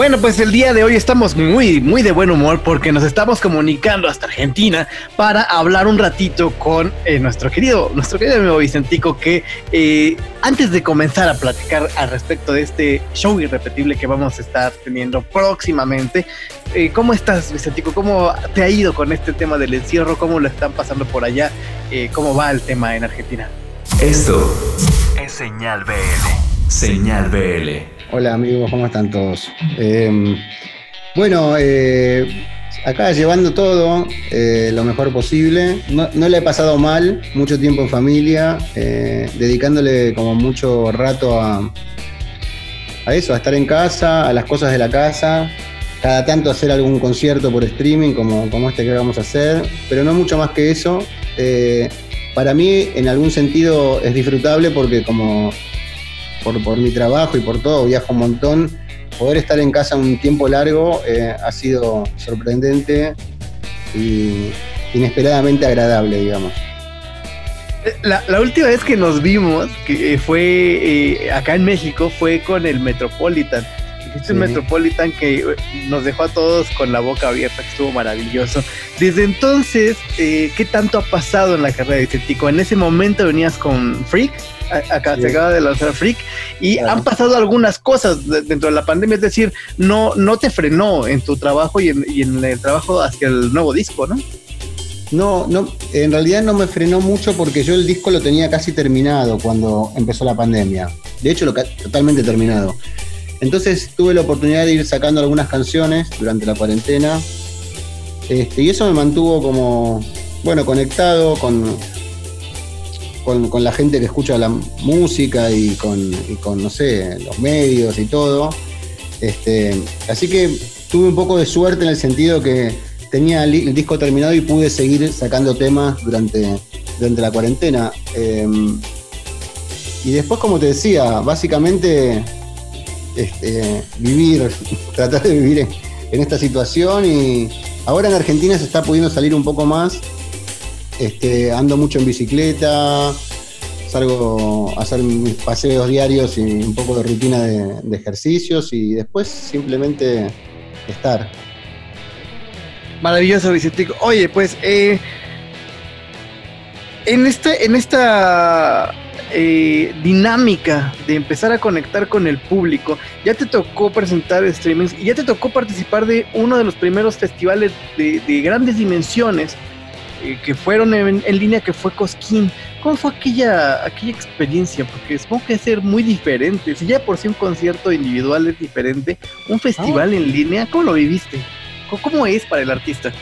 Bueno, pues el día de hoy estamos muy, muy de buen humor porque nos estamos comunicando hasta Argentina para hablar un ratito con eh, nuestro querido, nuestro querido amigo Vicentico, que eh, antes de comenzar a platicar al respecto de este show irrepetible que vamos a estar teniendo próximamente, eh, ¿cómo estás, Vicentico? ¿Cómo te ha ido con este tema del encierro? ¿Cómo lo están pasando por allá? ¿Cómo va el tema en Argentina? Esto es Señal BL. Señal BL. Hola amigos, ¿cómo están todos? Em, bueno, eh, acá llevando todo eh, lo mejor posible. No, le he pasado mal, mucho tiempo en familia, eh, dedicándole como mucho rato a, a eso, a estar en casa, a las cosas de la casa. Cada tanto hacer algún concierto por streaming como, como este que vamos a hacer, pero no mucho más que eso. para mí, en algún sentido, es disfrutable porque como por, mi trabajo y por todo, viajo un montón. Poder estar en casa un tiempo largo eh, ha sido sorprendente y inesperadamente agradable, digamos. La, última vez que nos vimos, que fue eh, acá en México, fue con el Metropolitan. Este Metropolitan que eh, nos dejó a todos con la boca abierta, que estuvo maravilloso. Desde entonces, ¿qué tanto ha pasado en la carrera de Vicentico? En ese momento venías con Freak, acá se acaba de lanzar Freak y han pasado algunas cosas dentro de la pandemia, es decir, no, no te frenó en tu trabajo y en, el trabajo hacia el nuevo disco, ¿no? No, no, en realidad no me frenó mucho porque yo el disco lo tenía casi terminado cuando empezó la pandemia. De hecho, lo totalmente terminado. Entonces tuve la oportunidad de ir sacando algunas canciones durante la cuarentena. Este, y eso me mantuvo como, bueno, conectado con, con, la gente que escucha la música y con, no sé, los medios y todo. Este, así que tuve un poco de suerte en el sentido que tenía el, disco terminado y pude seguir sacando temas durante, durante la cuarentena. Em, y después, como te decía, básicamente este, vivir, tratar de vivir en, esta situación y ahora en Argentina se está pudiendo salir un poco más este, ando mucho en bicicleta, salgo a hacer mis paseos diarios y un poco de rutina de, ejercicios y después simplemente estar. Maravilloso, Vicentico. Oye, pues eh, en, este, en esta eh, dinámica de empezar a conectar con el público, ya te tocó presentar streamings y ya te tocó participar de uno de los primeros festivales de, de grandes dimensiones eh, que fueron en, línea, que fue Cosquín. ¿Cómo fue aquella, aquella experiencia? Porque supongo que ser muy diferente. Si ya por sí un concierto individual es diferente, un festival en línea, ¿cómo lo viviste? ¿Cómo es para el artista?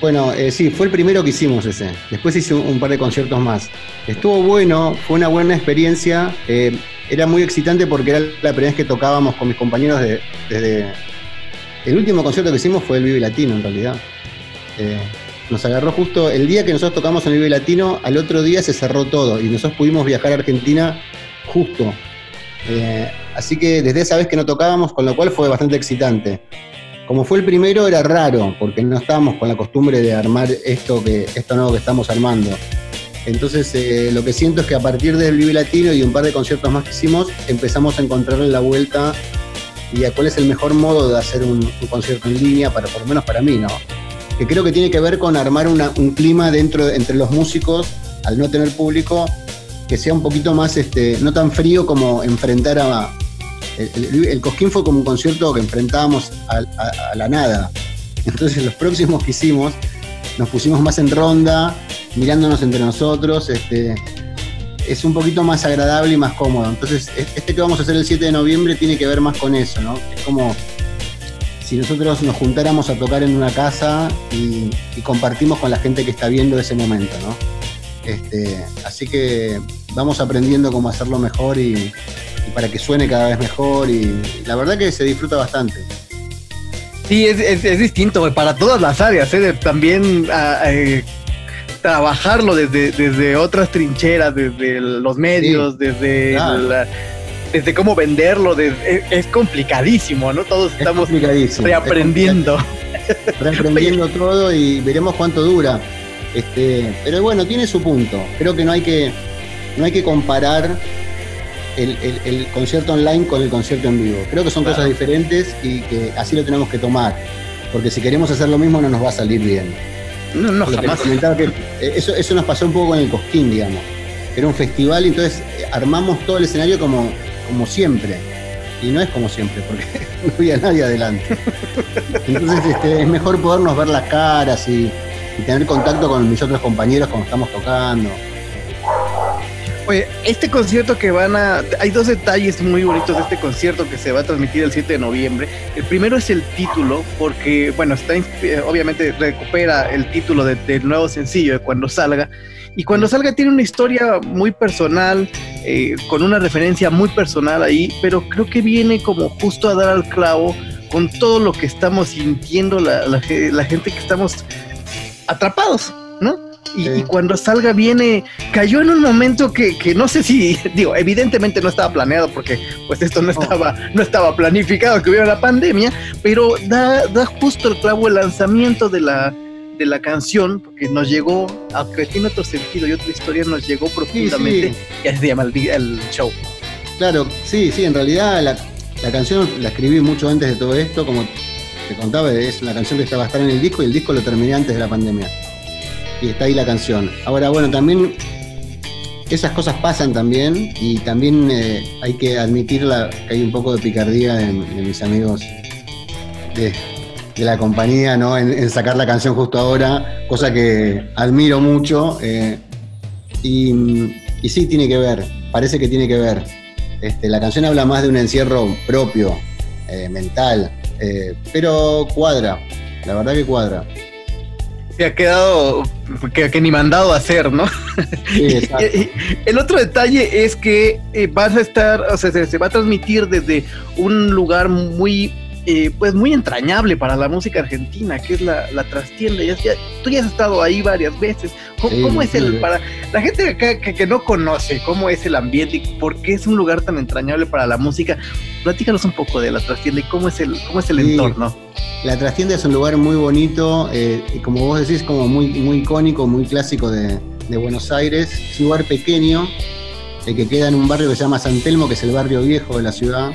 Bueno, eh, sí, fue el primero que hicimos ese. Después hice un, par de conciertos más. Estuvo bueno, fue una buena experiencia. Eh, era muy excitante porque era la primera vez que tocábamos con mis compañeros desde... El último concierto que hicimos fue el Vive Latino, en realidad. Nos agarró justo el día que nosotros tocamos en el Vive Latino, al otro día se cerró todo y nosotros pudimos viajar a Argentina justo. Eh, así que desde esa vez que no tocábamos, con lo cual fue bastante excitante. Como fue el primero, era raro, porque no estábamos con la costumbre de armar esto, que, esto nuevo que estamos armando. Entonces, eh, lo que siento es que a partir del Vive Latino y un par de conciertos más que hicimos, empezamos a encontrarle la vuelta y a cuál es el mejor modo de hacer un, concierto en línea, para, por lo menos para mí, ¿no? que creo que tiene que ver con armar un clima dentro entre los músicos, al no tener público, que sea un poquito más, este, no tan frío como enfrentar a... El, Cosquín fue como un concierto que enfrentábamos a, la nada. Entonces los próximos que hicimos nos pusimos más en ronda, mirándonos entre nosotros, este, es un poquito más agradable y más cómodo. Entonces, este que vamos a hacer el 7 de noviembre tiene que ver más con eso, ¿no? Es como si nosotros nos juntáramos a tocar en una casa y, compartimos con la gente que está viendo ese momento, ¿no? Este, así que vamos aprendiendo cómo hacerlo mejor y, para que suene cada vez mejor y la verdad que se disfruta bastante. Sí, es, distinto para todas las áreas, ¿eh? también ah, eh, trabajarlo desde, desde otras trincheras, desde los medios, desde la, desde cómo venderlo, es, complicadísimo, ¿no? Todos estamos reaprendiendo. Reaprendiendo todo y veremos cuánto dura. Este, pero bueno, tiene su punto. Creo que no hay que, no hay que comparar el, concierto online con el concierto en vivo. Creo que son cosas diferentes y que así lo tenemos que tomar, porque si queremos hacer lo mismo no nos va a salir bien. No, no, jamás. Que eso, eso nos pasó un poco con el Cosquín, digamos. Era un festival y entonces eh, armamos todo el escenario como, como siempre. Y no es como siempre, porque no había nadie adelante. Entonces este, es mejor podernos ver las caras y, y tener contacto con mis otros compañeros cuando estamos tocando. Este concierto que van a... Hay dos detalles muy bonitos de este concierto que se va a transmitir el 7 de noviembre. El primero es el título, porque, bueno, está eh, obviamente recupera el título del nuevo sencillo de cuando salga. Y cuando salga tiene una historia muy personal, eh, con una referencia muy personal ahí, pero creo que viene como justo a dar al clavo con todo lo que estamos sintiendo la, la gente que estamos atrapados, Y, cuando salga viene, cayó en un momento que, no sé si, digo, evidentemente no estaba planeado porque pues esto no estaba, no estaba planificado que hubiera la pandemia, pero da, da justo el clavo el lanzamiento de la, de la canción, porque nos llegó, aunque tiene otro sentido y otra historia, nos llegó profundamente y así se llama el, show. Claro, sí, sí, en realidad la, la canción la escribí mucho antes de todo esto, como te contaba, es la canción que estaba a estar en el disco y el disco lo terminé antes de la pandemia y está ahí la canción. Ahora, bueno, también esas cosas pasan también y también eh, hay que admitir que hay un poco de picardía de, mis amigos de, la compañía, ¿no? En, sacar la canción justo ahora, cosa que admiro mucho. Eh, y, sí, tiene que ver, parece que tiene que ver. Este, la canción habla más de un encierro propio, eh, mental, pero cuadra, la verdad que cuadra se ha quedado que, ni mandado a hacer, ¿no? el otro detalle es que eh, vas a estar, o sea, se, va a transmitir desde un lugar muy, eh, pues muy entrañable para la música argentina, que es la, la trastienda. Ya, tú ya has estado ahí varias veces. ¿Cómo, es el, para la gente que, que, no conoce cómo es el ambiente y por qué es un lugar tan entrañable para la música? Platícanos un poco de la trastienda y cómo es el, cómo es el entorno. La trastienda es un lugar muy bonito, eh, como vos decís, como muy, muy icónico, muy clásico de, Buenos Aires. Es un lugar pequeño, eh, que queda en un barrio que se llama San Telmo, que es el barrio viejo de la ciudad,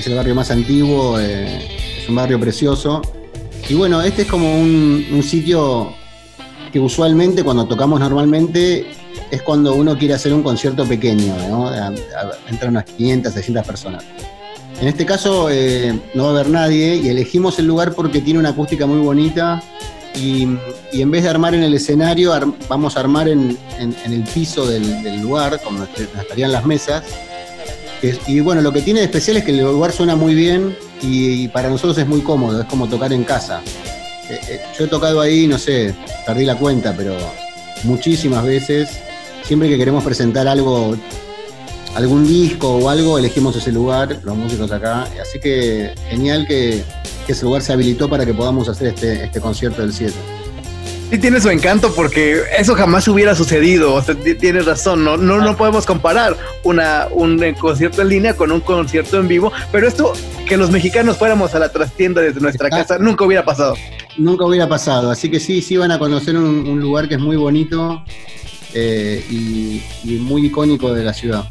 es el barrio más antiguo, eh, es un barrio precioso. Y bueno, este es como un, sitio que usualmente cuando tocamos normalmente es cuando uno quiere hacer un concierto pequeño, ¿no? Unas 500, 600 personas. En este caso eh, no va a haber nadie y elegimos el lugar porque tiene una acústica muy bonita y, en vez de armar en el escenario, vamos a armar en, el piso del, lugar, como estarían las mesas. Y bueno, lo que tiene de especial es que el lugar suena muy bien y, para nosotros es muy cómodo, es como tocar en casa. Eh, eh, yo he tocado ahí, no sé, perdí la cuenta, pero muchísimas veces. Siempre que queremos presentar algo algún disco o algo, elegimos ese lugar, los músicos acá. Así que genial que, ese lugar se habilitó para que podamos hacer este, este concierto del 7. Sí tiene su encanto porque eso jamás hubiera sucedido. O sea, tienes razón, no, no, no podemos comparar una, un concierto en línea con un concierto en vivo, pero esto, que los mexicanos fuéramos a la trastienda desde nuestra casa, nunca hubiera pasado. Nunca hubiera pasado, así que sí, sí van a conocer un, lugar que es muy bonito eh, y muy icónico de la ciudad.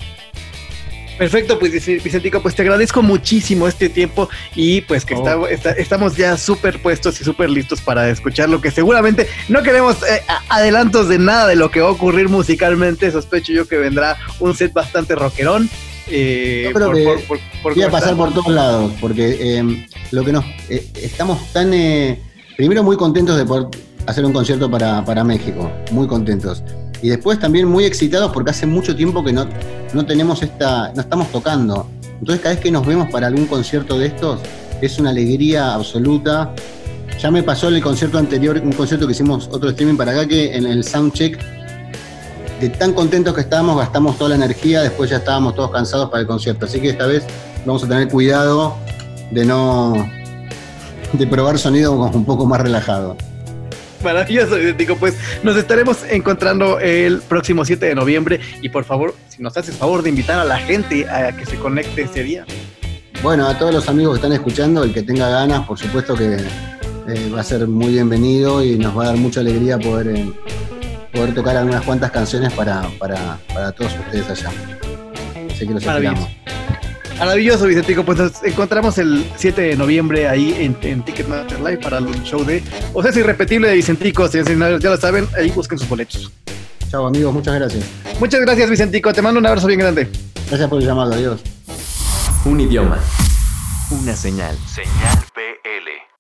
Perfecto, pues Vicentico, pues te agradezco muchísimo este tiempo y pues que oh. estamos ya súper puestos y súper listos para escuchar lo que seguramente no queremos eh, adelantos de nada de lo que va a ocurrir musicalmente. Sospecho yo que vendrá un set bastante rockerón. Eh, voy a pasar por todos lados, porque em, lo que nos eh, estamos tan eh, primero muy contentos de poder hacer un concierto para, para México, muy contentos y después también muy excitados porque hace mucho tiempo que no, no tenemos esta, no estamos tocando. Entonces cada vez que nos vemos para algún concierto de estos, es una alegría absoluta. Ya me pasó el concierto anterior, un concierto que hicimos otro streaming para acá, que en el soundcheck, de tan contentos que estábamos, gastamos toda la energía, después ya estábamos todos cansados para el concierto. Así que esta vez vamos a tener cuidado de no de probar sonido un poco más relajado. Maravilloso, idéntico. Pues nos estaremos encontrando el próximo 7 de noviembre y por favor, si nos haces favor de invitar a la gente a que se conecte ese día. Bueno, a todos los amigos que están escuchando, el que tenga ganas, por supuesto que eh, va a ser muy bienvenido y nos va a dar mucha alegría poder, eh, poder tocar algunas cuantas canciones para, para, para todos ustedes allá. Así que los esperamos. Maravilloso, Vicentico. Pues nos encontramos el 7 de noviembre ahí en, en Ticketmaster Live para el show de O sea, es irrepetible de Vicentico. Si ya lo saben, ahí busquen sus boletos. Chao, amigos. Muchas gracias. Muchas gracias, Vicentico. Te mando un abrazo bien grande. Gracias por el llamado. Adiós. Un idioma. Una señal. Señal BL.